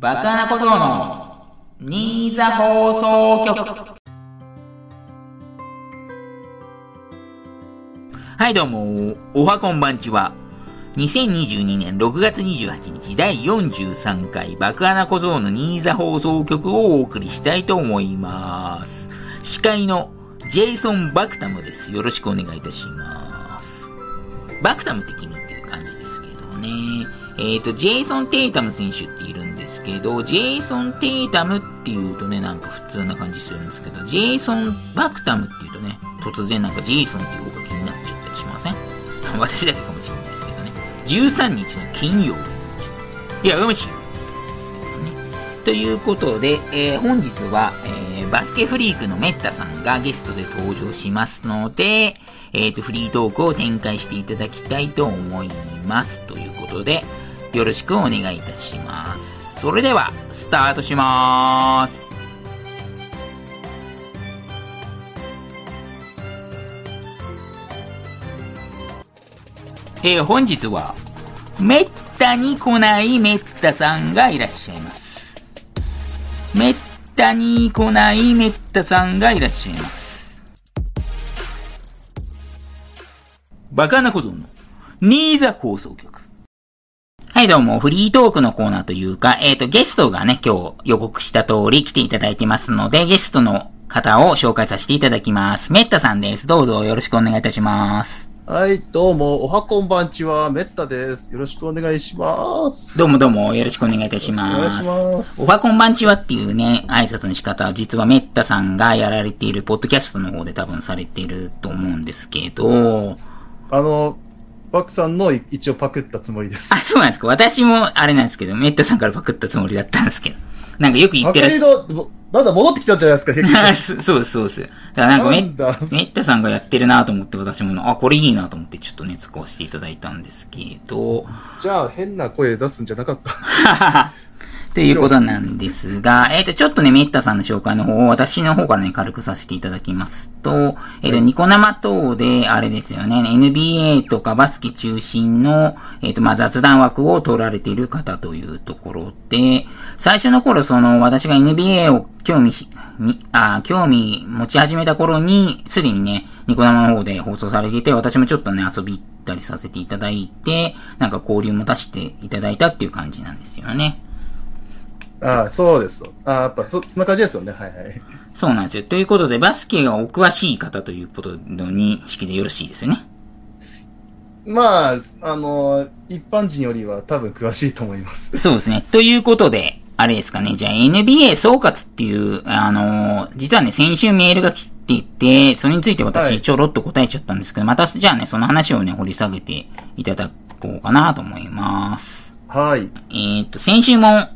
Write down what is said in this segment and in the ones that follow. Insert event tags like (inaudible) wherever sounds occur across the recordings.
バカな小僧の新座放送局はいどうも、おはこんばんちは。2022年6月28日第43回爆穴小僧の新座放送局をお送りしたいと思います。司会のジェイソン・バクタムです。よろしくお願いいたします。バクタムって君っていう感じですけどね。えっ、と、ジェイソン・テイタム選手っているんですけど、ジェイソン・テイタムっていうとね、なんか普通な感じするんですけど、ジェイソン・バクタムっていうとね、突然なんかジェイソンっていう方が気になっちゃったりしません？(laughs) 私だけかもしれないですけどね。13日の金曜日。いや、よしですけどね。ということで、えー本日は、えーバスケフリークのメッタさんがゲストで登場しますので、えっ、と、フリートークを展開していただきたいと思います。ということで、よろしくお願いいたします。それでは、スタートします。えー本日は、めったに来ないめったさんがいらっしゃいます。めったに来ないめったさんがいらっしゃいます。バカな小僧の、ニーザ放送局。はい、どうも、フリートークのコーナーというか、えっ、と、ゲストがね、今日予告した通り来ていただいてますので、ゲストの方を紹介させていただきます。メッタさんです。どうぞよろしくお願いいたします。はい、どうも、おはこんばんちは、めったです。よろしくお願いします。どうもどうもよろしくお願いいたします。お願いしますおはこんばんちはっていうね、挨拶の仕方は実はメッタさんがやられているポッドキャストの方で多分されていると思うんですけど、あの、バクさんの一応パクったつもりですあ、。そうなんですか。私もあれなんですけど、メッタさんからパクったつもりだったんですけど。なんかよく言ってらっしゃリの、ぼなんだ、戻ってきたんじゃないですか、結構。(laughs) そうです、そうです。だからなんかメなんだメッタさんがやってるなと思って私も、あ、これいいなと思ってちょっとね、使わせていただいたんですけど、じゃあ、変な声出すんじゃなかった。(laughs) ということなんですが、えっ、と、ちょっとね、メッタさんの紹介の方を私の方からね、軽くさせていただきますと、えっ、と、ニコ生等で、あれですよね、NBA とかバスケ中心の、えっ、と、まあ、雑談枠を取られている方というところで、最初の頃、その、私が NBA を興味し、に、あ、興味持ち始めた頃に、すでにね、ニコ生の方で放送されていて、私もちょっとね、遊び行ったりさせていただいて、なんか交流も出していただいたっていう感じなんですよね。ああ、そうです。ああ、やっぱそ、そんな感じですよね。はいはい。そうなんですよ。ということで、バスケがお詳しい方ということの認識でよろしいですよね。まあ、あの、一般人よりは多分詳しいと思います。そうですね。ということで、あれですかね。じゃあ NBA 総括っていう、あのー実はね、先週メールが来てて、それについては私いちょろっと答えちゃったんですけど、またじゃあね、その話をね、掘り下げていただこうかなと思います。はい。えーっと、先週も、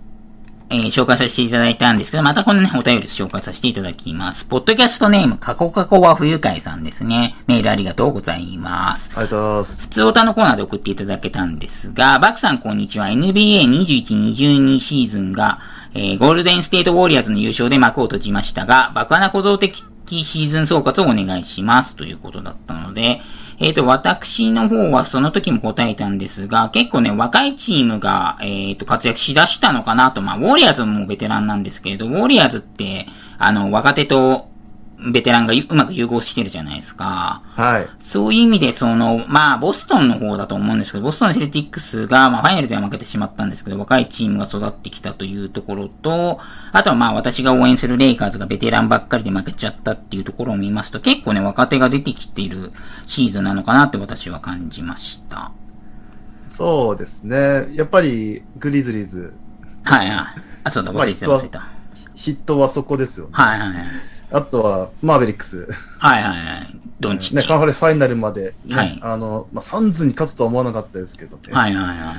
えー紹介させていただいたんですけど、またこのね、お便り紹介させていただきます。ポッドキャストネーム、カコカコは不愉快さんですね。メールありがとうございます。ありがとうございます。普通歌のコーナーで送っていただけたんですが、バクさんこんにちは。NBA21-22 シーズンが、えーゴールデンステートウォリアーズの優勝で幕を閉じましたが、爆穴小僧的シーズン総括をお願いします。ということだったので、えっ、と、私の方はその時も答えたんですが、結構ね、若いチームが、えっ、と、活躍しだしたのかなと、まあ、ウォリアーズもベテランなんですけれど、ウォリアーズって、あの、若手とベテランがうまく融合してるじゃないですか。はい。そういう意味で、その、まあ、ボストンの方だと思うんですけど、ボストンセルティックスが、まあ、ファイナルでは負けてしまったんですけど、若いチームが育ってきたというところと、あとはまあ、私が応援するレイカーズがベテランばっかりで負けちゃったっていうところを見ますと、結構ね、若手が出てきているシーズンなのかなって私は感じました。そうですね。やっぱり、グリズリーズ、はいはい。あ、そうだ、忘れてた、忘れてた。ヒットはそこですよね。はいはいはい。あとは、マーベリックス。はいはいはい。ドンチッね、チ。カンファレンスファイナルまで、ねはいあの、まあ、サンズに勝つとは思わなかったですけどね。はいはいはい。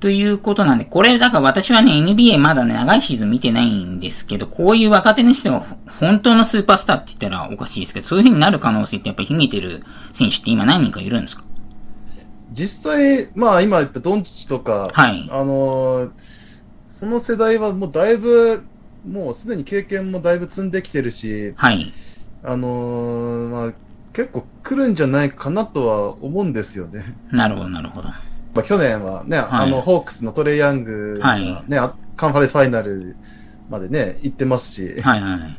ということなんで、これ、だから私はね、NBA まだね、長いシーズン見てないんですけど、こういう若手の人が本当のスーパースターって言ったらおかしいですけど、そういう風になる可能性ってやっぱり秘めてる選手って今何人かいるんですか？実際、まあ今言ったドンチッチとか、はいあのーその世代はもうだいぶ、もうすでに経験もだいぶ積んできてるし、はい。あのーまあ結構来るんじゃないかなとは思うんですよね。なるほど、なるほど。(laughs) まあ去年はね、はいあの、ホークスのトレイヤングがね、はいあカンファレンスファイナルまでね、行ってますし、はいはい。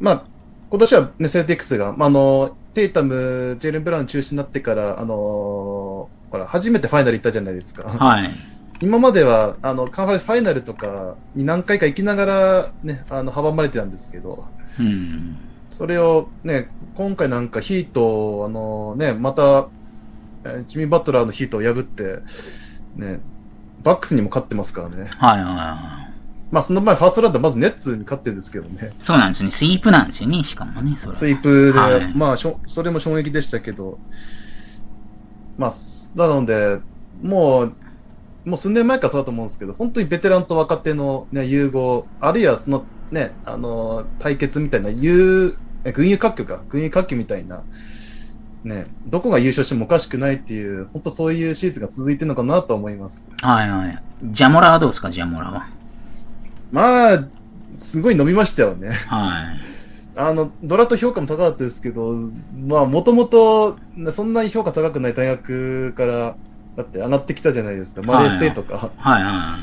まあ、今年はね、セルティックスが、まあ、あの、テイタム、ジェイレン・ブラウン中止になってから、あのーほら、初めてファイナル行ったじゃないですか。はい。今までは、あの、カンファレンスファイナルとかに何回か行きながら、ね、あの、阻まれてたんですけど、うん。それをね、今回なんかヒート、あのね、また、えージミー・バトラーのヒートを破って、ね、バックスにも勝ってますからね。はいはいはい。まあ、その前、ファーストラウンドはまずネッツに勝ってるんですけどね。そうなんですね。スイープなんですよね、しかもね、それは。スイープで、はいまあしょ、それも衝撃でしたけど、まあ、すなので、もう、もう数年前からそうだと思うんですけど、本当にベテランと若手の、ね、融合、あるいはそのね、あの、対決みたいな、優、え群雄割拠か、群雄割拠みたいな、ね、どこが優勝してもおかしくないっていう、本当そういうシーズンが続いてるのかなと思います。はいはい。ジャモラはどうですか、ジャモラは。まあ、すごい伸びましたよね。はい。あの、ドラフト評価も高かったですけど、まあ、もともと、そんなに評価高くない大学から、だって上がってきたじゃないですか。マレーステイとか。はいは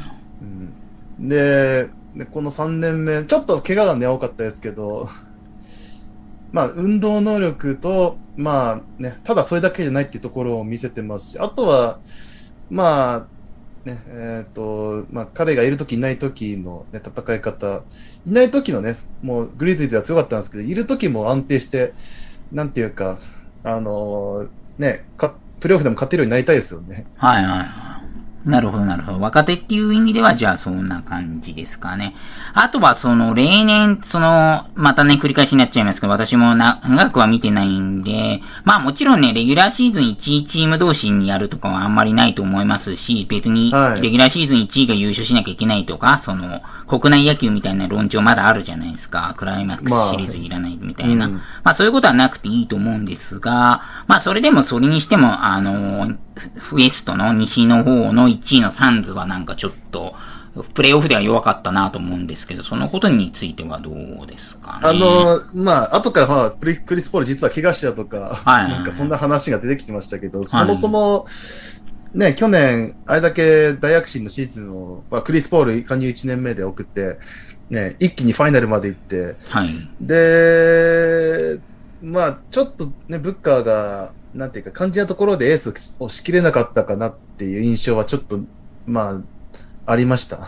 うん、で、でこの3年目、ちょっと怪我がね、多かったですけど、まあ、運動能力と、まあね、ただそれだけじゃないっていうところを見せてますし、あとは、まあ、ね、えっ、と、まあ、彼がいるときいないときの、ね、戦い方、いないときのね、もうグリズリーズは強かったんですけど、いるときも安定して、なんていうか、あのね、かプレーオフでも勝てるようになりたいですよね。はいはいはい。なるほど、なるほど。若手っていう意味では、じゃあそんな感じですかね。あとは、その、例年、その、またね、繰り返しになっちゃいますけど、私もな長くは見てないんで、まあもちろんね、レギュラーシーズン1位チーム同士にやるとかはあんまりないと思いますし、別には、いレギュラーシーズン1位が優勝しなきゃいけないとか、その、国内野球みたいな論調まだあるじゃないですか。クライマックスシリーズいらないみたいな。うんまあそういうことはなくていいと思うんですが、まあそれでもそれにしても、あの、ウエストの西の方の1位のサンズはなんかちょっと、プレイオフでは弱かったなと思うんですけど、そのことについてはどうですかね？あの、まあ、後から、まあ、クリクリス・ポール実は怪我したとか、はいなんかそんな話が出てきてましたけど、そもそも、ね、去年、あれだけ大躍進のシーズンを、まあ、クリス・ポール加入1年目で送って、ね、一気にファイナルまで行って、はい。で、まあ、ちょっとね、ブッカーが、なんていうか、肝心なところでエースをしきれなかったかなっていう印象はちょっと、まあ、ありました。は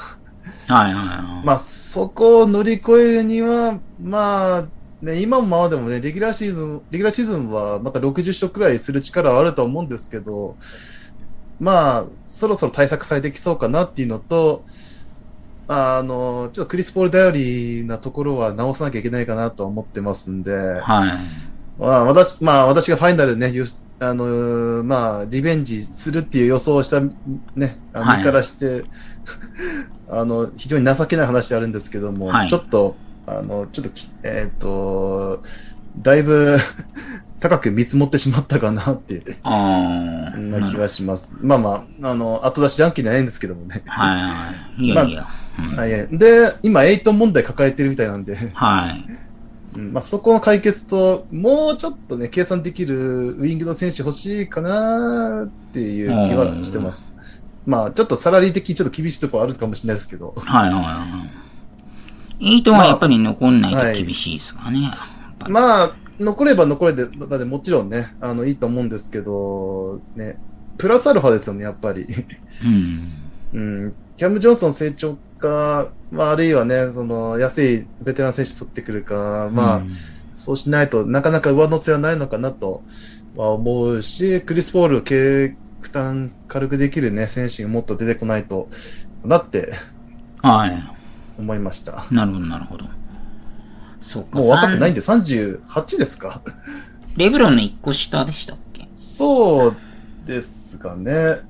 いはいはい。まあ、そこを乗り越えるには、まあ、ね、今もままでもね、レギュラーシーズン、レギュラーシーズンはまた60勝くらいする力はあると思うんですけど、まあ、そろそろ対策されてきそうかなっていうのと、あの、ちょっとクリス・ポール頼りなところは直さなきゃいけないかなとは思ってますんで、はい。まあ、私、まあ、私がファイナルね、ゆあのーまあ、リベンジするっていう予想をした、ね、あ身からして、(laughs) あの、非常に情けない話であるんですけども、はいちょっと、あの、ちょっとき、えっ、と、だいぶ (laughs) 高く見積もってしまったかなって、ああ。そんな気がします。まあまあ、あの、後出しジャンキーじゃないんですけどもね。はいはい。いやいや。うんはいで、今、エイト問題抱えてるみたいなんで、はい。うんまあ、そこの解決と、もうちょっとね、計算できるウイングの選手欲しいかなっていう気はしてます。まあ、ちょっとサラリー的にちょっと厳しいところあるかもしれないですけど。はいはいはい。エイトはやっぱり残んないと厳しいですかね。まあ、残れば残れで、だってもちろんね、あの、いいと思うんですけど、ね、プラスアルファですよね、やっぱり。うん。うん、キャム・ジョンソン成長か、まあ、あるいはね、その、安いベテラン選手取ってくるか、まあ、うんそうしないとなかなか上乗せはないのかなとは思うし、クリス・ポール経負担軽くできるね、選手がもっと出てこないとなってはい。思いました。なるほど、なるほど。そうか。もう分かってないんで。で38ですか？レブロンの一個下でしたっけ？そうですかね。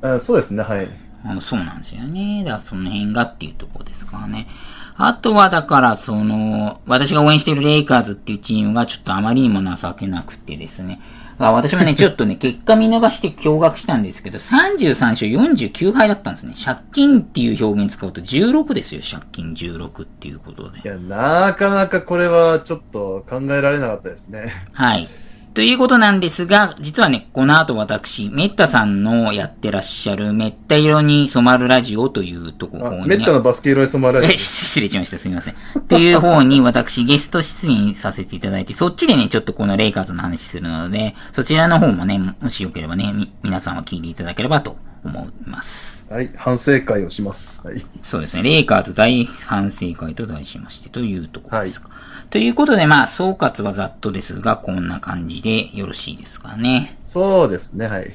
あそうですね、はい。あそうなんですよね。だからその辺がっていうところですからね。あとはだから、その、私が応援しているレイカーズっていうチームがちょっとあまりにも情けなくてですね。あ私もね、(laughs) ちょっとね、結果見逃して驚愕したんですけど、33勝49敗だったんですね。借金っていう表現使うと16ですよ、借金16っていうことでい。や、なかなかこれはちょっと考えられなかったですね。はい。ということなんですが、実はね、この後私、メッタさんのやってらっしゃる、メッタ色に染まるラジオというところに、メッタのバスケ色に染まるラジえ、失礼しました。すみません。っていう方に私ゲスト出演させていただいて、そっちでね、ちょっとこのレイカーズの話するので、そちらの方もね、もしよければね、み皆さんは聞いていただければと思います。はい、反省会をします。はい。そうですね。レイカーズ大反省会と題しましてというところですか。ということで、まあ、総括はざっとですが、こんな感じでよろしいですかね。そうですね、はい。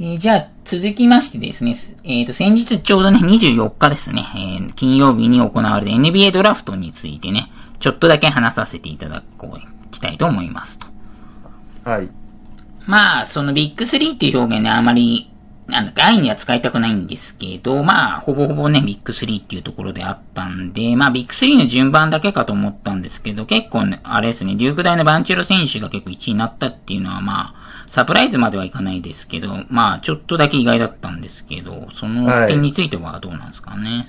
えーじゃあ、続きましてですね、すえっ、と、先日ちょうどね、24日ですね、えー金曜日に行われた NBA ドラフトについてね、ちょっとだけ話させていただこう、きたいと思いますと。はい。まあ、そのビッグ3っていう表現ね、あまり、なんだか、安易には使いたくないんですけど、まあ、ほぼほぼね、ビッグ3っていうところであったんで、まあ、ビッグ3の順番だけかと思ったんですけど、結構ね、あれですね、デューク大のバンチェロ選手が結構1位になったっていうのは、まあ、サプライズまではいかないですけど、まあ、ちょっとだけ意外だったんですけど、そのはい点についてはどうなんですかね。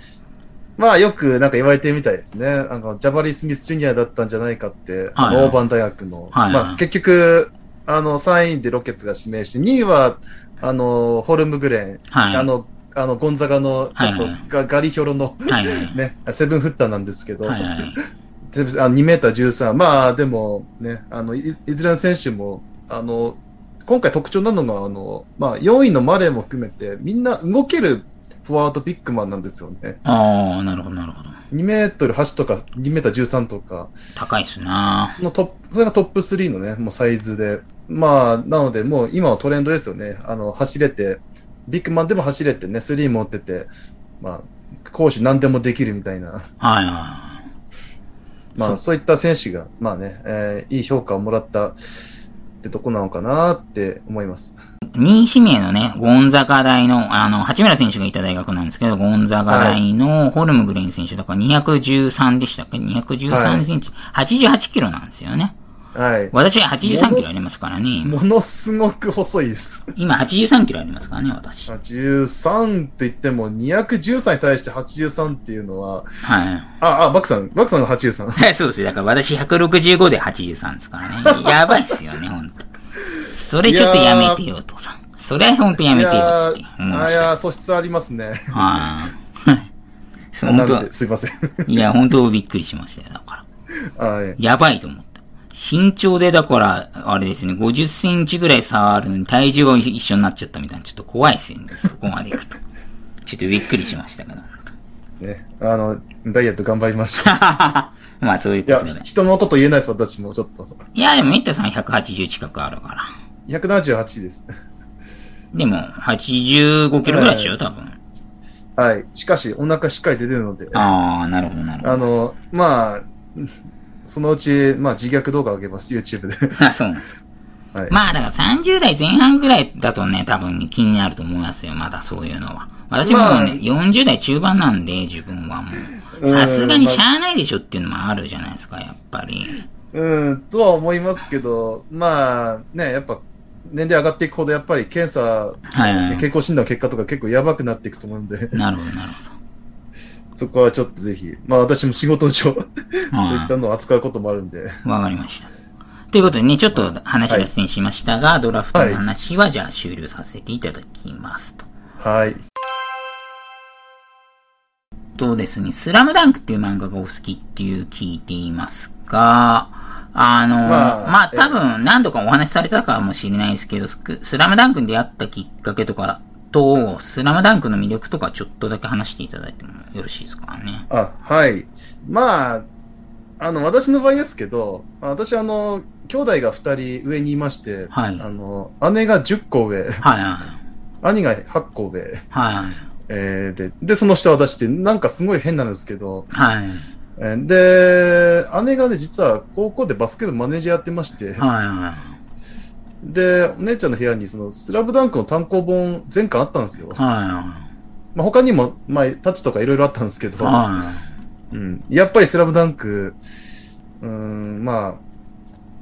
まあよくなんか言われてるみたいですね。あの、ジャバリー・スミス・ジュニアだったんじゃないかって、あはいオーバン大学の。はいはいまあ結局、あの、3位でロケッツが指名して、2位は、あの、ホルムグレン、はい。あの、あの、ゴンザガの、ちょっとはいはいガ、ガリヒョロの。ね、セブンフッターなんですけど、はいはい。であの2メーター13。まあ、でもね、あの、いいずれの選手も、あの、今回特徴なのが、あの、まあ、4位のマレーも含めて、みんな動けるフォワードビッグマンなんですよね。ああ、なるほど、なるほど。2メートル8とか、2メーター13とか、高いっすなのトップ、それがトップ3のね、もうサイズで。まあ、なので、もう今はトレンドですよね。あの、走れて、ビッグマンでも走れてね、スリー持ってて、まあ、攻守何でもできるみたいな。はいはまあ、そういった選手が、まあね、えーいい評価をもらったってとこなのかなって思います。い。2位指名のね、ゴンザガ大の、あの、八村選手がいた大学なんですけど、ゴンザガ大のホルムグレン選手だから213でしたっけ ?213 センチ、88キロなんですよね。はい。私は83キロありますからね。今ものすごく細いです。今83キロありますからね、私。はい。83って言っても、213に対して83っていうのは、あ、あ、バクさん、バクさんが83。(laughs) そうですよ。だから私165で83ですからね。やばいっすよね、ほんと。それちょっとやめてよ、お父さん。それはほんとやめてよって思いましたいやー、素質ありますね。はい。(laughs) 本当すいません。いや、本当びっくりしましたよ、だから。(laughs) はい。やばいと思った。身長でだから、あれですね、50センチぐらい差あるのに体重が一緒になっちゃったみたいな、ちょっと怖いですよね、そこまでいくと。(laughs) ちょっとびっくりしましたから、ね、あの、ダイエット頑張りましょう。(laughs) まあそういういやことで。、人のこと言えないです、私もちょっと。いや、でもメッタさん180近くあるから。178です。でも、85キロぐらいでしょ、多分。はい。しかし、お腹しっかり出てるので、あああ、なるほど、なるほど。の、まあ、そのうち、まあ、自虐動画上げます、YouTube で。(laughs) あ、そうなんですか。はい。まあだから30代前半ぐらいだとね、多分気になると思いますよ、まだそういうのは。私もね、まあ40代中盤なんで、自分はもう。さすがにしゃあないでしょっていうのもあるじゃないですか、やっぱり。うん、とは思いますけど、まあ、ね、やっぱ、年齢上がっていくほど、やっぱり検査、はいはいはい健康診断の結果とか結構やばくなっていくと思うんで、なるほど、なるほそこはちょっとぜひ、まあ私も仕事上、そうど。いはったのを扱うこともあるんで、い。わかりました。ということでね、ちょっと話が脱線しましたが、ドラフトの話はじゃあ終了させていただきますと。はい。とですね、スラムダンクっていう漫画がお好きっていう聞いていますが、あの、まあ、まあ多分何度かお話しされたかもしれないですけど、スラムダンクに出会ったきっかけとかと、スラムダンクの魅力とかちょっとだけ話していただいてもよろしいですかね。あ、はい。まあ、あの、私の場合ですけど、私、あの、兄弟が2人上にいまして、はいあの、姉が10個上、はいはい。兄が8個上、はいはい。えーで、で、その下私って、なんかすごい変なんですけど、はい。えーで、姉がね、実は高校でバスケ部マネージャーやってまして、はいはい。で、お姉ちゃんの部屋に、その、スラムダンクの単行本全巻あったんですよ。はいまあ、他にも、まあ、タッチとかいろいろあったんですけど、はい。はうん。やっぱりスラムダンク、うーん、まあ、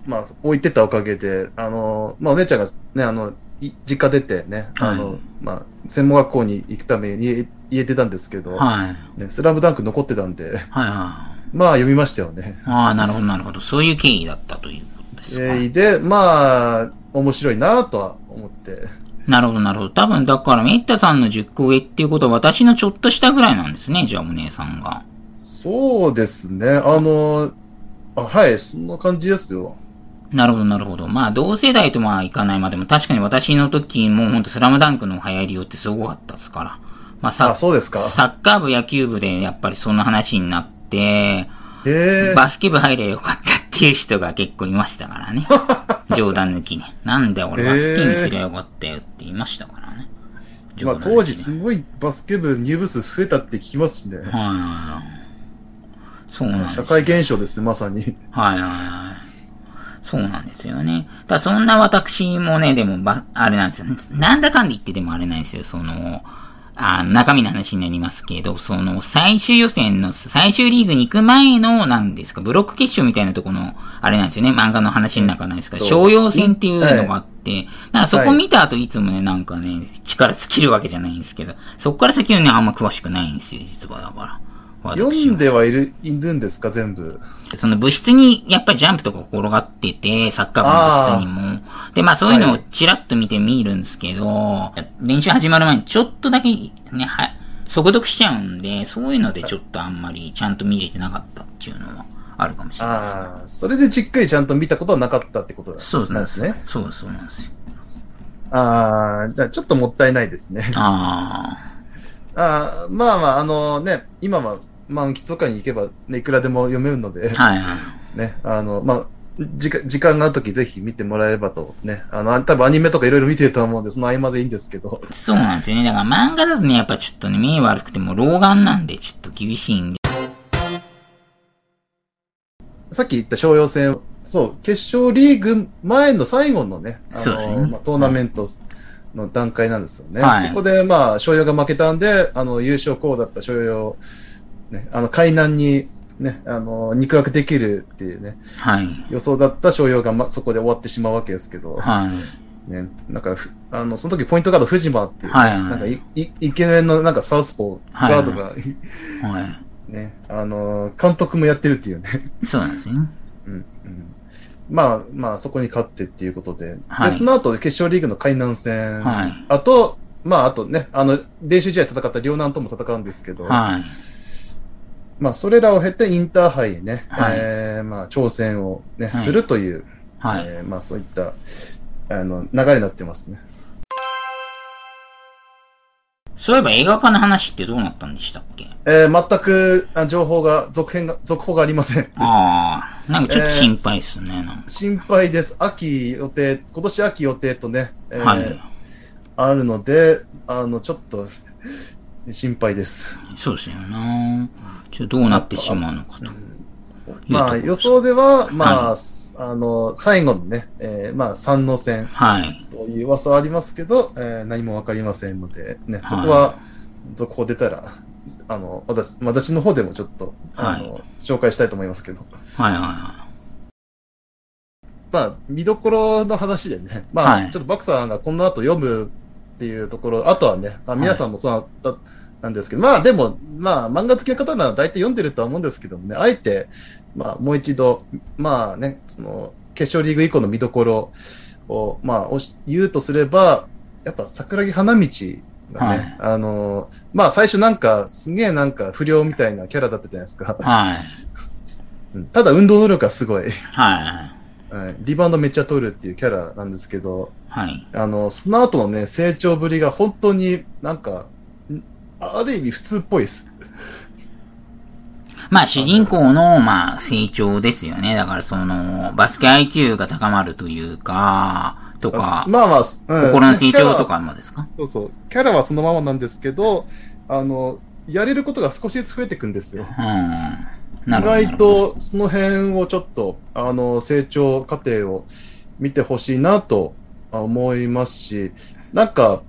まあ、置いてたおかげで、あの、まあ、お姉ちゃんがね、あの、い実家出てね、あの、はいまあ、専門学校に行くために家家出たんですけど、い。はい。ね、スラムダンク残ってたんで、はいはまあ読みましたよね。ああ、なるほど、なるほど。そういう経緯だったということですか。えーで、まあ、面白いなとは思って。なるほど、なるほど。多分、だから、メッタさんの10個上っていうことは私のちょっとしたぐらいなんですね、じゃあお姉さんが。そうですね。あの、あはい、そんな感じですよ。なるほど、なるほど。まあ、同世代とまあいかないまでも、確かに私の時もほんとスラムダンクの流行りよってすごかったですから。まあ、サあ、そうですか。サッカー部、野球部でやっぱりそんな話になって。バスケ部入ればよかったっていう人が結構いましたからね。(laughs) 冗談抜きに。なんで俺バスケにすりゃよかったよって言いましたからね。まあ、当時すごいバスケ部入部数増えたって聞きますしね。はいはいはい。そうなんです社会現象ですね、まさに。はいはいはい。そうなんですよね。ただそんな私もね、でもば、あれなんですよ。なんだかんだ言ってでもあれなんですよ。その、あ中身の話になりますけど、その、最終予選の、最終リーグに行く前の、なんですか、ブロック決勝みたいなところの、あれなんですよね。漫画の話の中なんですが、そう商用戦っていうのがあって、なんかそこ見た後いつもね、なんかね、力尽きるわけじゃないんですけど、そこから先はね、あんま詳しくないんですよ、実はだから。読んではいる、いるんですか、全部？その部室にやっぱりジャンプとか転がってて、サッカー部の部室にも。で、まあそういうのをチラッと見てみるんですけど、練習始まる前にちょっとだけね、は、速読しちゃうんで、そういうのでちょっとあんまりちゃんと見れてなかったっていうのはあるかもしれないですね。ああ、それでじっくりちゃんと見たことはなかったってことそうなんですね。そうです、そうなんですよ。ああ、じゃあちょっともったいないですね。あああ、まあまあ、あのね、今は満喫とかに行けば、ね、いくらでも読めるので、あ、はいはい。ね、あの、まあ、時間時間があるときぜひ見てもらえればと、ね、あの、多分アニメとかいろいろ見てると思うんで、その合間でいいんですけど、そうなんですよね。だから漫画だとね、やっぱちょっとね、目悪くても老眼なんでちょっと厳しいんで。さっき言った商用戦、そう、決勝リーグ前の最後のね、あそうですねの、まあ、トーナメントの段階なんですよね。はいそこで、まあ、商用が負けたんで、あの、優勝候補だった商用、ね、あの、海南に、ね、あの、肉薄できるっていうね、はい。予想だった商用が、ま、そこで終わってしまうわけですけど、はい。ね、なんかふ、あの、その時ポイントガード藤間っていうね、はいはいなんかい、い、イケメンのなんかサウスポーはいガードが、はい。(laughs) ね、あの、監督もやってるっていうね。そうなんですね。うんうんまあ、まあ、そこに勝ってっていうことで。はいで、その後、決勝リーグの海南戦。はいあと、まあ、あとね、あの、練習試合戦った両南とも戦うんですけど、はい。まあ、それらを経てインターハイへね、はいえーまあ、挑戦をね、はいするという、はい。えーまあ、そういった、あの、流れになってますね。そういえば映画化の話ってどうなったんでしたっけ？えー全くあ情報が、続編が、続報がありません。ああ、なんかちょっと心配っすね、なんか。心配です。秋予定、今年秋予定とね、えーはい。あるので、あの、ちょっと、心配です。そうですよなちょっとどうなってしまうのかと。まあ、予想では、まあ、はあの、最後のね、えーまあ、三の戦はい。という噂はありますけど、えー何もわかりませんので、ね、そこは、続報出たら、あの、私、私の方でもちょっと、あの、紹介したいと思いますけど。はいはいはまあ、見どころの話でね、まあ、はい。ちょっとバクさんがこの後読むっていうところ、あとはね、あ皆さんもそうだったんですけど、まあでも、まあ漫画好きの方なら大体読んでるとは思うんですけどもね、あえて、まあもう一度、まあね、その、決勝リーグ以降の見どころを、まあおし言うとすれば、やっぱ桜木花道がね、あの、まあ最初なんか、すげえなんか不良みたいなキャラだったじゃないですか。い。はい。(laughs) うんただ運動能力がすごい。はい。はいリバウンドめっちゃ取るっていうキャラなんですけど、はい。あの、その後のね、成長ぶりが本当になんか、んある意味普通っぽいです。まあ、主人公の、まあ、成長ですよね。だから、その、バスケ IQ が高まるというか、とか、まあまあ、うん心の成長と。かもですか？そうそう。キャラはそのままなんですけど、あの、やれることが少しずつ増えていくんですよ。うん。意。外とその辺をちょっと、あの、成長過程を見てほしいなと思いますし、なんか、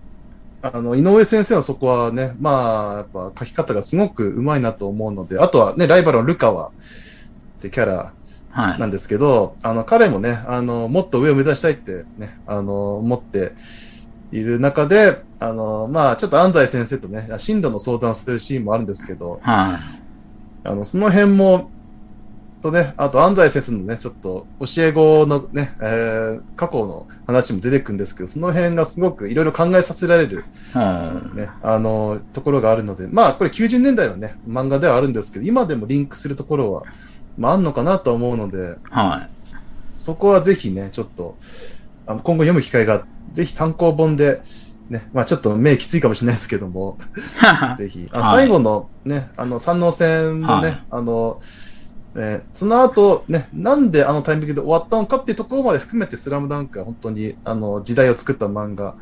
あの、井上先生のそこはね、まあ、やっぱ書き方がすごくうまいなと思うので、あとはね、ライバルのルカワってキャラはい。なんですけど、あの、彼もね、あの、もっと上を目指したいってね、あの、思っている中で、あの、まあ、ちょっと安西先生とね、進路の相談するシーンもあるんですけど、はあの、その辺も、とね、あと安西先生のね、ちょっと教え子のね、えー、過去の話も出てくるんですけど、その辺がすごくいろいろ考えさせられる、ね、あの、ところがあるので、まあ、これ90年代のね、漫画ではあるんですけど、今でもリンクするところは、まあ、あんのかなと思うので、はい。そこはぜひね、ちょっと、あの今後読む機会が、ぜひ単行本で、ね、まあちょっと目きついかもしれないですけども、ぜひ、あはい最後のね、あの、三能戦のね、はい。あの、えーその後、ね、なんであのタイミングで終わったのかっていうところまで含めて、スラムダンクは本当に、あの、時代を作った漫画、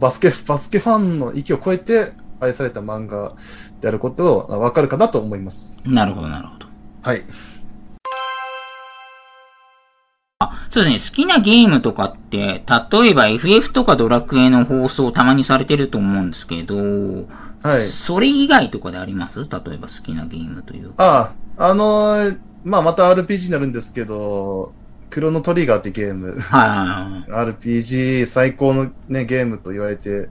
バスケ、バスケファンの域を超えて愛された漫画であることをわかるかなと思います。なるほど、なるほど。はい。あ、そうですね。好きなゲームとかって、例えば FF とかドラクエの放送たまにされてると思うんですけど、はい。それ以外とかであります？例えば好きなゲームというか。ああ、あのーまあまた RPG になるんですけど、クロノトリガーってゲーム、はいはいはい。RPG 最高のね、ゲームと言われて、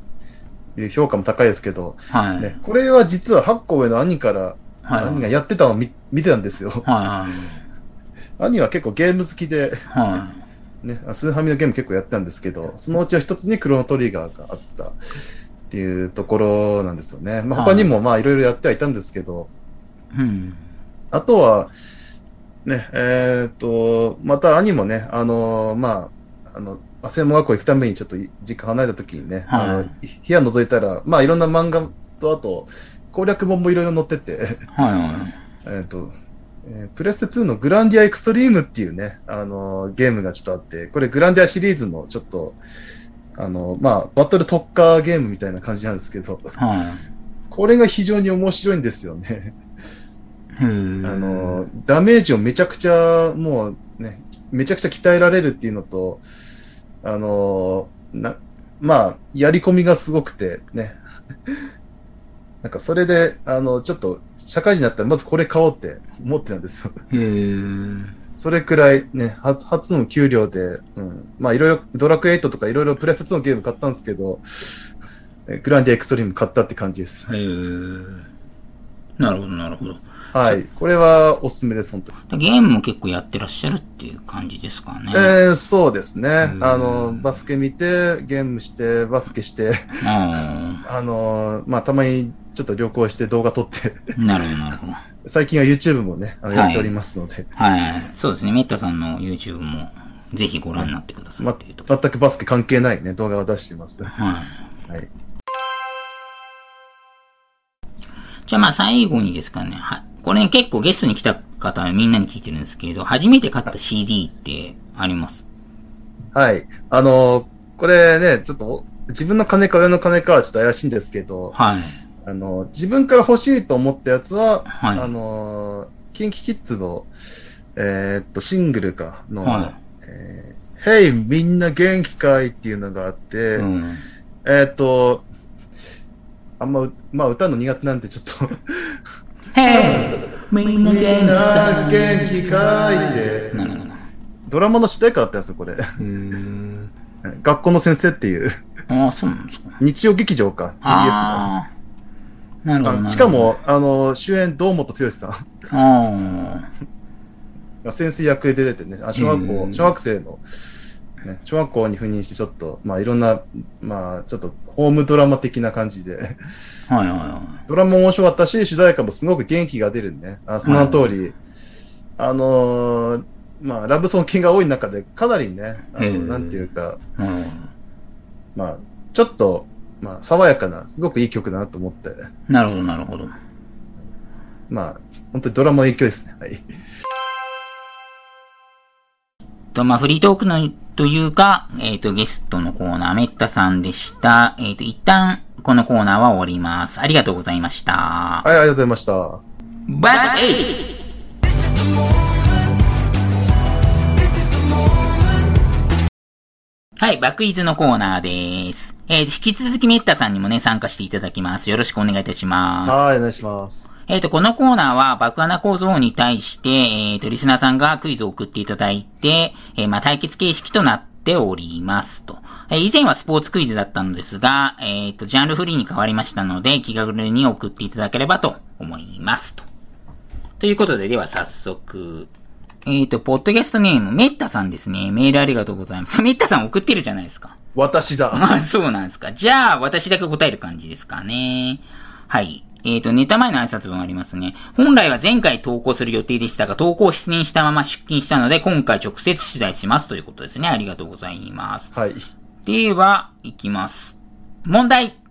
評価も高いですけど、はい。ね、これは実は8個上の兄から、はい。兄がやってたのを見見てたんですよ。はい。兄は結構ゲーム好きで、はね、スーファミのゲーム結構やってたんですけど、そのうちの一つにクロノトリガーがあったっていうところなんですよね。まあ、他にもまあいろいろやってはいたんですけど、い。うん。あとは、ね、えっ、と、また兄もね、あのまあ、あの、専門学校行くためにちょっと実家離れた時にね、はいあの、部屋覗いたら、まあいろんな漫画と、あと、攻略本もいろいろ載ってて、はいはい。(laughs) えっと、えープレステ2のグランディアエクストリームっていうね、あのゲームがちょっとあって、これグランディアシリーズのちょっと、あの、まあ、バトル特化ゲームみたいな感じなんですけど、はこれが非常に面白いんですよね。あの、ダメージをめちゃくちゃ、もうね、めちゃくちゃ鍛えられるっていうのと、あの、な、まあ、やり込みがすごくて、ね。(laughs) なんかそれで、あの、ちょっと、社会人になったらまずこれ買おうって思ってたんですよ。へーそれくらいね、は初の給料で、うん。まあいろいろ、ドラクエ8とかいろいろプレステ2のゲーム買ったんですけど、えグランディアエクストリーム買ったって感じです。へーなるほど、なるほど。はい。これはおすすめです、本当に。ゲームも結構やってらっしゃるっていう感じですかね。えー、そうですねう。んあの、バスケ見て、ゲームして、バスケして、あ (laughs) あの、まあ、たまにちょっと旅行して動画撮って、あ、なるほど、なるほど。(laughs) 最近は YouTube もね、あのはいやっておりますので、はい。そうですね。メッタさんの YouTube もぜひご覧になってくださいまっていうとこ全くバスケ関係ないね、動画を出しています。ろ。はい。(laughs) はい。じゃあまあ最後にですかね。はこれ、ね、結構ゲストに来た方はみんなに聞いてるんですけど、初めて買った CD ってあります？はい。あの、これね、ちょっと、自分の金か親の金かはちょっと怪しいんですけど、はい。あの、自分から欲しいと思ったやつは、はいあの、キンキキッズの、えーっと、シングルかの、はえー、Hey みんな元気かいっていうのがあって、い。うん。えーっと、あんまう、まあ歌うの苦手なんでちょっと、へい (laughs) みんな元な気かいって。ドラマの主題歌だったんですよ、これ。(laughs) 学校の先生っていう、ああ、そうなんですか。日曜劇場か、TBS の。ああ。なるほど。しかも、あの、主演、堂本剛さんあが先生役で出ててね、あ小学へ校、ー小学生の、ね、小学校に赴任してちょっと、まあいろんな、まあちょっとホームドラマ的な感じで、あ。はいはいはドラマも面白かったし、主題歌もすごく元気が出るね。あその通り、あのーまあラブソングが多い中でかなりね、あのなんていうか、まあちょっと、まあ爽やかな、すごくいい曲だなと思って、ど。なるほど、なるほど。まあ本当にドラマの影響ですね。はい。と、まあ、フリートークの、というか、えっ、と、ゲストのコーナー、メッタさんでした。えっ、と、一旦、このコーナーは終わります。ありがとうございました。はい、ありがとうございました。バッイはい、バックイズのコーナーです。えー、引き続きメッタさんにもね、参加していただきます。よろしくお願いいたします。はい、お願いします。えっ、と、このコーナーは爆穴構造に対して、えっ、と、リスナーさんがクイズを送っていただいて、えーまあ、対決形式となっておりますと。えー以前はスポーツクイズだったのですが、えっ、と、ジャンルフリーに変わりましたので、気軽に送っていただければと思いますと。ということで、では早速、えっ、と、ポッドキャストネーム、メッタさんですね。メールありがとうございます。メッタさん送ってるじゃないですか。私だ。まあ、そうなんですか。じゃあ、私だけ答える感じですかね。はい。えっ、と、ネタ前の挨拶文ありますね。本来は前回投稿する予定でしたが、投稿出演したまま出勤したので、今回直接取材しますということですね。ありがとうございます。はい。では、いきます。問題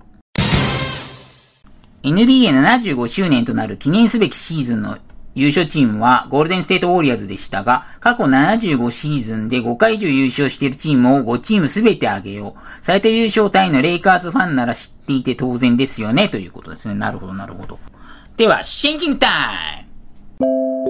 NBA75 周年となる記念すべきシーズンの優勝チームはゴールデンステートウォリアーズでしたが、過去75シーズンで5回以上優勝しているチームを5チームすべてあげよう。最低優勝タイのレイカーズファンなら知っていて当然ですよね、ということですね。なるほど、なるほど。では、シンキングタイム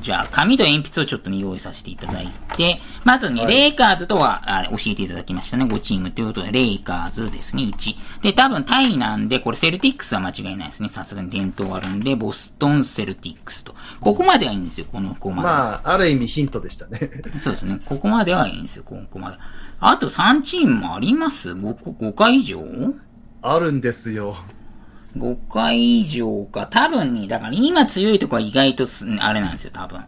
じゃあ、紙と鉛筆をちょっとね、用意させていただいて、まずね、はいレイカーズとはあ教えていただきましたね。5チームということで、レイカーズですね、1。で、多分タイなんで、これセルティックスは間違いないですね。さすがに伝統あるんで、ボストンセルティックスと。ここまではいいんですよ、この、ここまで。まあ、ある意味ヒントでしたね。そうですね。ここまではいいんですよ、ここまで。あと3チームもあります ?5、5回以上あるんですよ。5回以上か。多分に、だから今強いとこは意外とす、あれなんですよ、多分。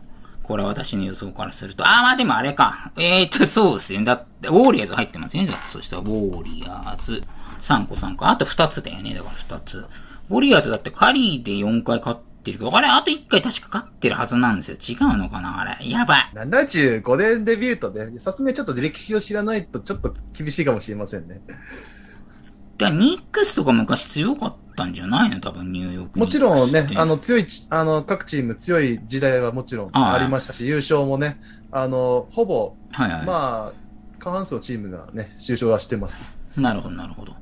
これは私の予想からすると。あ、まあでもあれか。えーと、そうですね。だって、ウォーリアーズ入ってますね。そしたら、ウォーリアーズ。3個3個。あと2つだよね。だから2つ。ウォーリアーズだってカリーで4回勝ってるけど、あれ、あと1回確か勝ってるはずなんですよ。違うのかなあれ。やばい。75年デビュートで、さすがにちょっと歴史を知らないとちょっと厳しいかもしれませんね。ニックスとか昔強かったんじゃないの？多分ニューヨークもちろんね、あの、の強いち、あの各チーム強い時代はもちろんありましたし、優勝もね、あのほぼ、はいはい。まあ、過半数のチームがね、優勝はしてます。なるほど、なるほど。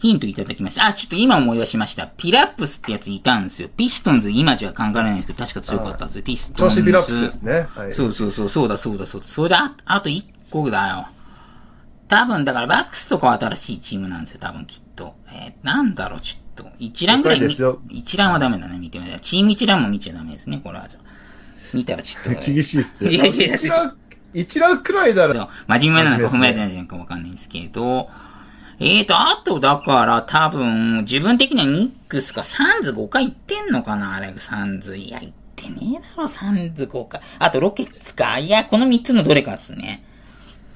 ヒントいただきました。あ、ちょっと今思い出しました。ピラップスってやついたんですよ。ピストンズ、今じゃ考えられないんですけど、確か強かったんですよ。ピストンズ。調子ビラップスですね。はい。そうそうそう、そうだそうだそうだ。それであ、あと1個だよ。多分、だからバックスとかは新しいチームなんですよ、多分きっと。えー、なんだろう、ちょっと。一覧ぐらい見了解ですよ一覧はダメだね、見てみたら。チーム一覧も見ちゃダメですね、これは。じゃあ見たらちょっと。(laughs) 厳しいですね。いやいやいや一覧、一覧くらいなら、ど真面目なのか不真面目なのかわかんないんですけど、えーと、あと、だから、多分、自分的にはニックスかサンズ5回行ってんのかなあれ、サンズ。いや、行ってねえだろ、サンズ5回。あと、ロケッツか。いや、この3つのどれかですね。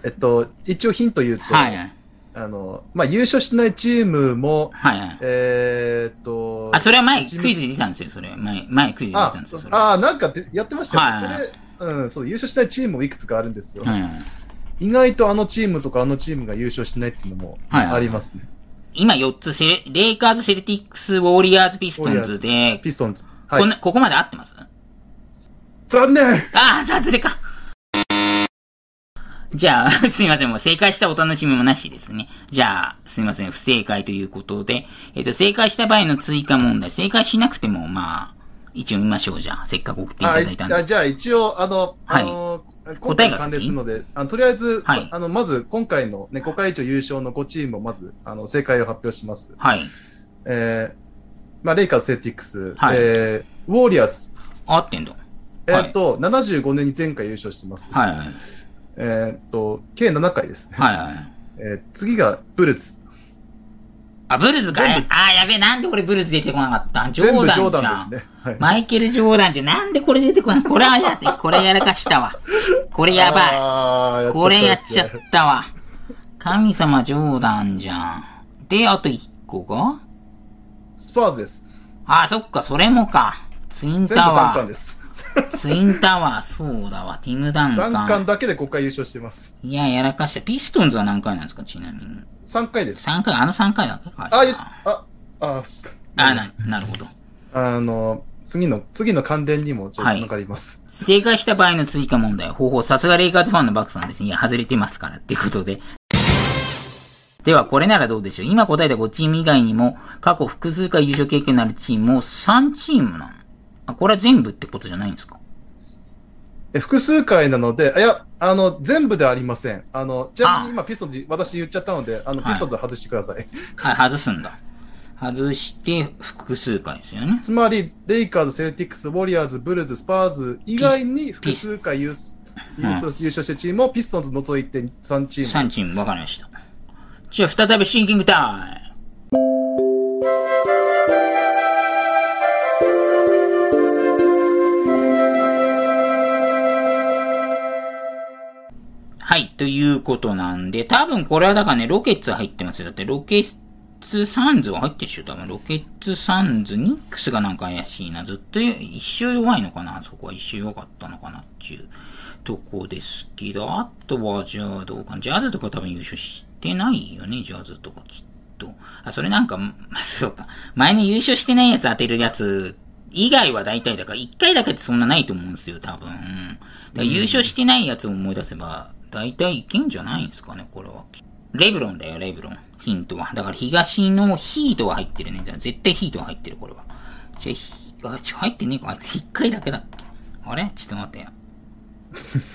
えっと、一応ヒント言うと、はいはい。あの、まあ、優勝しないチームも、はいはい。えーっと、あ、それは前、クイズで出たんですよ、それ。前、前クイズで出あたんですよ、それ。あ、なんかでやってましたよ、はいはいそれ、うん、そう、優勝しないチームもいくつかあるんですよ。はいはい。意外とあのチームとかあのチームが優勝しないっていうのもはいはいありますね。今4つセレ、レイカーズ、セルティックス、ウォーリアーズ、ピストンズで、ピストンズ。はい。ここまで合ってます残念ああ、さずれか。じゃあ、すいません。もう正解したお楽しみもなしですね。じゃあ、すいません。不正解ということで、えっ、と、正解した場合の追加問題。正解しなくても、まあ、一応見ましょう。じゃあ、せっかく送っていあただいたんで。あじゃあ一応、あの、はいあの、今答えが関連するので、あのとりあえず、はいあの、まず今回のね、5回以上優勝の5チームをまず、あの、正解を発表します。はい。えー、まあ、レイカーズ、セルティックス、はいえー、ウォーリアーズ、合ってんだ。えーっと、75年に前回優勝してます。はいはい。えーっと、計7回ですね。はいはい。えー次がブルズ。あ、ブルズかい？全部ああ、やべえ、なんでこれブルズ出てこなかった？ジョ全部ジョーーダンじゃん。ダンですね。はい。マイケル・ジョーダンじゃん、なんでこれ出てこない？これはやって、これやらかしたわ。(laughs) これやばい。ばいこれやっちゃったわ。神様ジョーダンじゃん。で、あと1個が？スパーズです。あ、そっか、それもか。ツイン全部タダンカンワです。ー。(laughs) ツインタワー、そうだわ。ティム・ダンダンカカン。ンだけで5回優勝してます。いや、やらかした。ピストンズは何回なんですか、ちなみに。3回です。3回、あの3回だけか。あ、あ、あ、あ、な、なるほど。あの、次の、次の関連にもちょっはいとわかります。正解した場合の追加問題。方法、さすがレイカーズファンのバックさんですね。いや、外れてますからっていうことで。では、これならどうでしょう今答えた5チーム以外にも、過去複数回優勝経験のあるチームも3チームなの。あ、これは全部ってことじゃないんですか？え複数回なので、あいや、あの、全部ではありません。あの、ちなみあに今ピストンズ、私言っちゃったので、あの、はいピストンズ外してください。はい、外すんだ。外して、複数回ですよね。つまり、レイカーズ、セルティックス、ウォリアーズ、ブルズ、スパーズ以外に複数回優優勝優勝したチームをピストンズ除いて3チーム。3チーム、わかりました。じゃあ再びシンキングタイム。ということなんで、多分これはだからね、ロケッツ入ってますよ。だってロケッツサンズは入ってるでしょ多分ロケッツサンズ、ニックスがなんか怪しいな。ずっと一周弱いのかなそこは一周弱かったのかなっていうとこですけど、あとはじゃあどうか。ジャズとか多分優勝してないよね、ジャズとかきっと。あ、それなんか、ま、(laughs) そうか。前に優勝してないやつ当てるやつ以外は大体だから、一回だけってそんなないと思うんですよ、多分。優勝してないやつを思い出せば、大体いけんじゃないんですかね、これは。レブロンだよ、レブロン。ヒントは。だから東のヒートは入ってるね。じゃあ絶対ヒートは入ってる、これは。じゃあ、あ、ちょ、入ってねえか。あいつ一回だけだっけ？あれ？ちょっと待ってよ。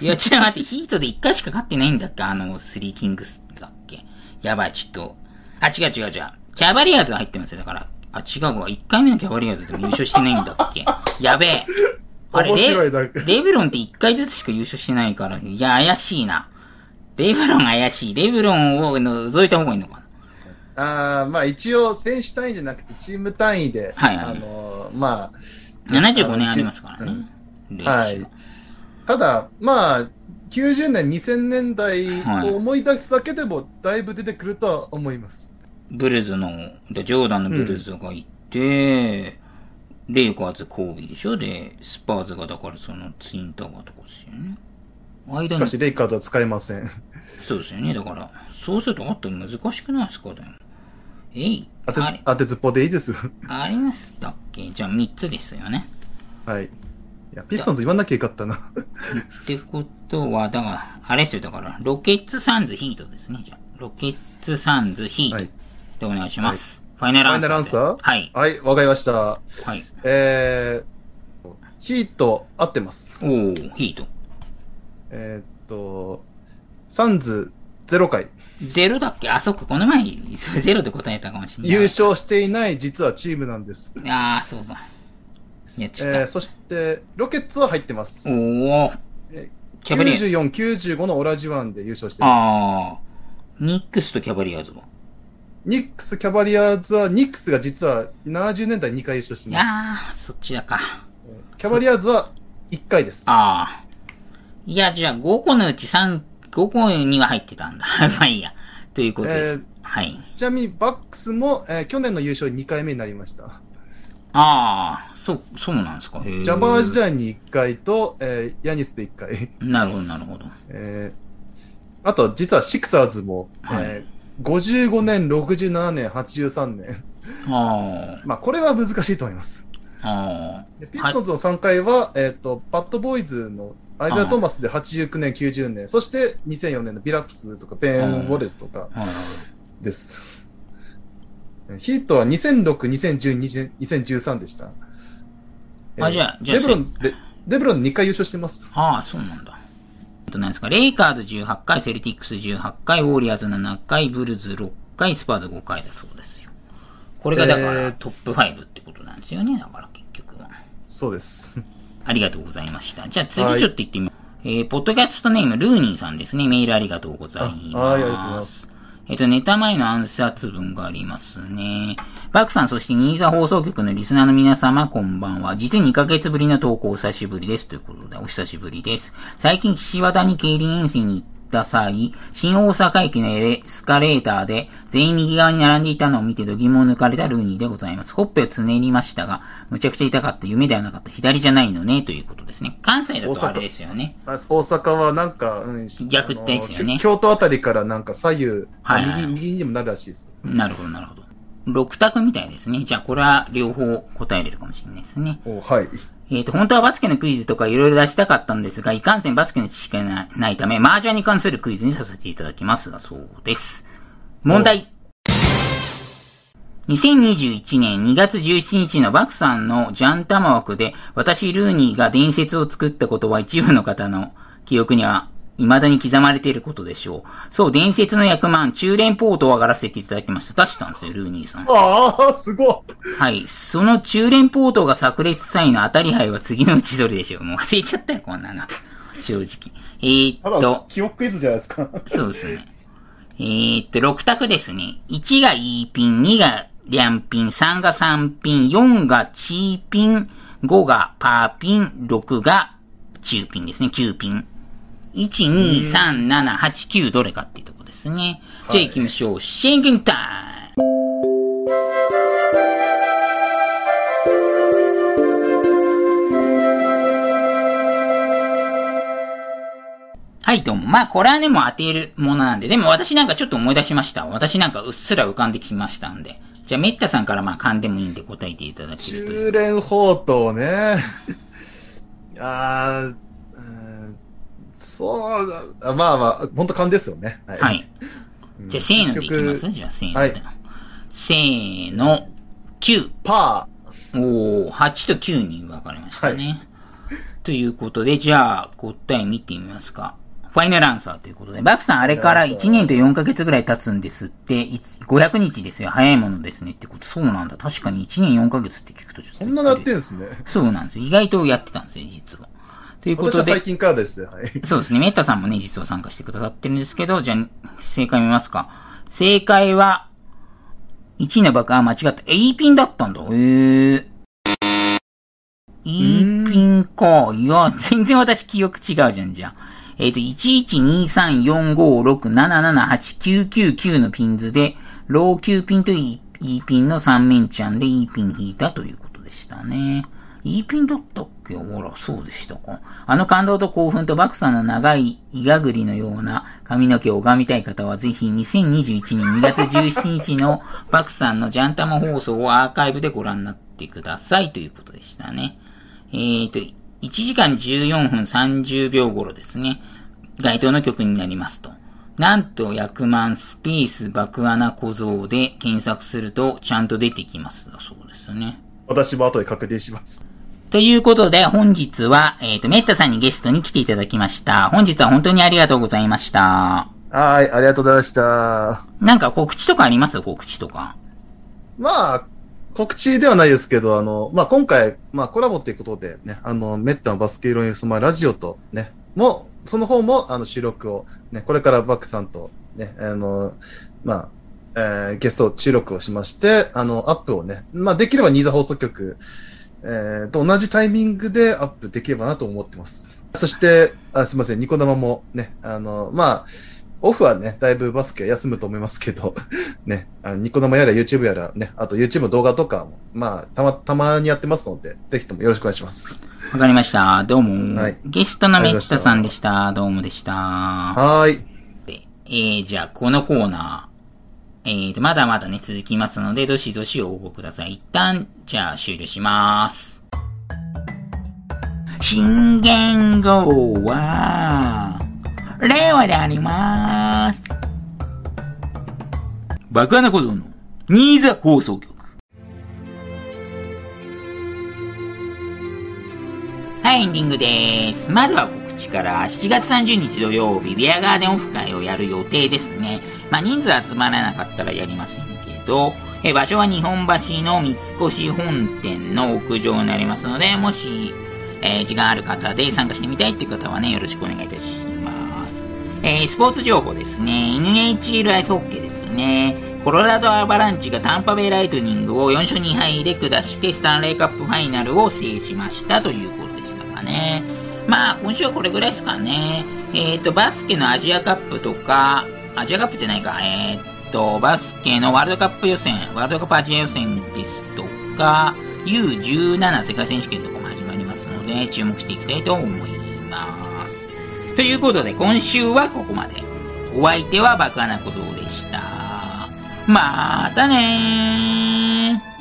いや、(laughs) ちょっと待って、ヒートで一回しか勝ってないんだっけ？あの、スリーキングスだっけ？やばい、ちょっと。あ、違う違う違う。キャバリアーズが入ってますよ、だから。あ、違うわ。一回目のキャバリアーズでも優勝してないんだっけ？やべえ。あれ、レレブロンって一回ずつしか優勝してないから、いや、怪しいな。レブロン怪しい。レブロンを除いた方がいいのかな。あーまあ一応選手単位じゃなくてチーム単位で、はいはいあのーま75年ありますからね。歴あ、はい。ただ、まあ、90年、2000年代を思い出すだけでも、だいぶ出てくるとは思います。ブルズの、でジョーダンのブルズがいて、レイカーズ、コービーでしょで、スパーズがだからそのツインタワーとかですよね。間にしか、し、レイカーズは使えません。そうですよね。だから、そうするとあと難しくないですかでも。えい、当て当てずっぽでいいです。ありましたっけ？じゃあ3つですよね。はい。いや、ピストンズ言わなきゃよかったな。ってことは、だから、あれですよ、だから、ロケッツサンズヒートですね、じゃあ。ロケッツサンズヒートはいでお願いします。ファイナルアンサーで。ナルアンサー？はい。はい、わかりました。はい。えー、ヒート合ってます。おー、ヒート。えーっと、サンズ0回。ゼロだっけ？あ、そっか、この前、(laughs) ゼロで答えたかもしれない。優勝していない実はチームなんです。ああ、そうだ。やっちゃった。えー、そして、ロケッツは入ってます。おー、えキャバリアーズ。94、95のオラジュワンで優勝してまああ、ニックスとキャバリアーズは？す。ニックス、キャバリアーズは、ニックスが実は70年代2回優勝しています。やー、そっちだか。キャバリアーズは1回です。ああ。いや、じゃあ5個のうち3、5個には入ってたんだ。(laughs) まあいいや。ということです。えーはい。ちなみに、バックスも、えー去年の優勝2回目になりました。ああ、そう、そうなんですか。へージャバー時代に1回と、えーヤニスで1回。なるほど、なるほど。えーあと、実はシクサーズも、はいえー55年、67年、83年。あまあ、これは難しいと思います。あ、あでピストンズの3回は、えっ、と、バッドボーイズのアイザイア・トーマスで89年、90年、そして2004年のビラップスとか、ベン・ウォレスとか。です。ヒートは2006、2010、2013でした。あじゃあじゃあデブロン、でデブロン2回優勝してます。ああ、そうなんだ。あと何ですか、レイカーズ18回、セルティックス18回、ウォリアーズ7回、ブルズ6回、スパーズ5回だそうですよ。これがだから、えートップ5ってことなんですよね、だから結局は。そうです。(laughs) ありがとうございました。じゃあ次はいちょっと行ってみよう。えー、ポッドキャストネーム、ルーニーさんですね。メールありがとうございます。あはいありがとうございます。えっと、ネタ前の暗殺文がありますね。バクさん、そしてニーザ放送局のリスナーの皆様、こんばんは。実に2ヶ月ぶりの投稿お久しぶりです。ということで、お久しぶりです。最近、岸和田に競輪遠征に行ってた際、新大阪駅のエスカレーターで、全員右側に並んでいたのを見て度肝を抜かれたルーニーでございます。ほっぺをつねりましたが、むちゃくちゃ痛かった。夢ではなかった。左じゃないのね、ということですね。関西だとあれですよね。あ大阪はなんか、うん、逆ですよね京都あたりからなんか左右、はいはい右、右にもなるらしいです。なるほど、なるほど。6択みたいですね。じゃあ、これは両方答えれるかもしれないですね。おはい。えっ、と、本当はバスケのクイズとかいろいろ出したかったんですが、いかんせんバスケの知識がなないため、麻雀に関するクイズにさせていただきますだそうです。問題。2021年2月17日のバクさんのジャンタマ枠で、私ルーニーが伝説を作ったことは一部の方の記憶には未だに刻まれていることでしょう。そう、伝説の役満、中連ポートを上がらせていただきました。出したんですよ、ルーニーさん。ああ、すごい。はい。その中連ポートが炸裂際の当たり牌は次のうちどれでしょうもう忘れちゃったよ、こんなの。正直。えー、っと、記憶クイズじゃないですか。そうですね。えー、っと、6択ですね。1が E ピン、2がリャンピン、3が3ピン、4がチーピン、5がパーピン、6が中ピンですね、9ピン。1、2、3、7、8、9どれかっていうとこですね。じゃあ行きましょう。シェンゲンタイムはい、どうも。まあ、これはね、もう当てるものなんで。でも私なんかちょっと思い出しました。私なんかうっすら浮かんできましたんで。じゃあ、メッタさんからまあ、勘でもいいんで答えていただけると。中連宝刀ね。(laughs) あー、うんそうだ、あまあまあ、本当勘ですよね。はい。はい。うんじゃあ、せーのでいきます？じゃあ、せーので。はいせーの、9。パおー、8と9に分かれましたね。ということで、じゃあ、答え見てみますか。ファイナルアンサーということで。バクさん、あれから1年と4ヶ月ぐらい経つんですって、いつ500日ですよ。早いものですねってこと。そうなんだ。確かに1年4ヶ月って聞くとちょっー、と。そんななってんすね。そうなんですよ。意外とやってたんですよ、実は。ということで最。近からですね。はい。そうですね。メッタさんもね、実は参加してくださってるんですけど、じゃあ、正解見ますか。正解は、1位の爆破間違った。え、E ピンだったんだ。へえ。E ピンか。いや、全然私記憶違うじゃん、じゃあ。えっ、と、1123456778999のピンズで、ロー9ピンと E, E ピンの3面ちゃんで E ピン引いたということでしたね。E ピンだったっけほら、そうでしたか？あの感動と興奮とバクさんの長いイガグリのような髪の毛を拝みたい方はぜひ2021年2月17日の (laughs) バクさんのジャンタマ放送をアーカイブでご覧になってくださいということでしたね。えーと、1時間14分30秒頃ですね。該当の曲になりますと。なんと、薬満スペース爆穴小僧で検索するとちゃんと出てきますだそうですね。私も後で確認します。ということで、本日は、えっ、と、メッタさんにゲストに来ていただきました。本日は本当にありがとうございました。はい、ありがとうございました。なんか告知とかあります？告知とか。まあ、告知ではないですけど、あの、まあ、今回、まあ、コラボっていうことでね、あの、メッタのバスケ色に染まるラジオとね、も、その方も、あの、収録を、ね、これからバックさんと、ね、あの、まあ、えーゲスト収録をしまして、あの、アップをね、まあ、できればニーザ放送局、えーと同じタイミングでアップできればなと思ってます。そして、あすみません、ニコ生もね、あの、まあ、オフはね、だいぶバスケ休むと思いますけど、(laughs) ね、あのニコ生やら YouTube やらね、あと YouTube の動画とかも、まあ、たま、たまにやってますので、ぜひともよろしくお願いします。わかりました。どうも。はいゲストのメッタさんでした。どうもでした。はーい。でえー、じゃあ、このコーナー、えーと、まだまだね、続きますので、どしどし応募ください。一旦、じゃあ、終了します。新元号は、令和であります。爆穴小僧の、ニーザ放送局。はい、エンディングです。まずは告知から、7月30日土曜日、ビアガーデンオフ会をやる予定ですね。まあ、人数集まらなかったらやりませんけど、え場所は日本橋の三越本店の屋上になりますので、もし、えー時間ある方で参加してみたいっていう方はね、よろしくお願いいたします。えースポーツ情報ですね。NHL アイスホッケーですね。コロラドアバランチがタンパベイライトニングを4勝2敗で下して、スタンレーカップファイナルを制しましたということでしたかね。まあ、今週はこれぐらいですかね。えっ、と、バスケのアジアカップとか、アジアカップじゃないか、えっ、と、バスケのワールドカップ予選、ワールドカップアジア予選ですとか、U17 世界選手権とかも始まりますので、注目していきたいと思います。ということで、今週はここまで。お相手は爆穴小僧でした。またねー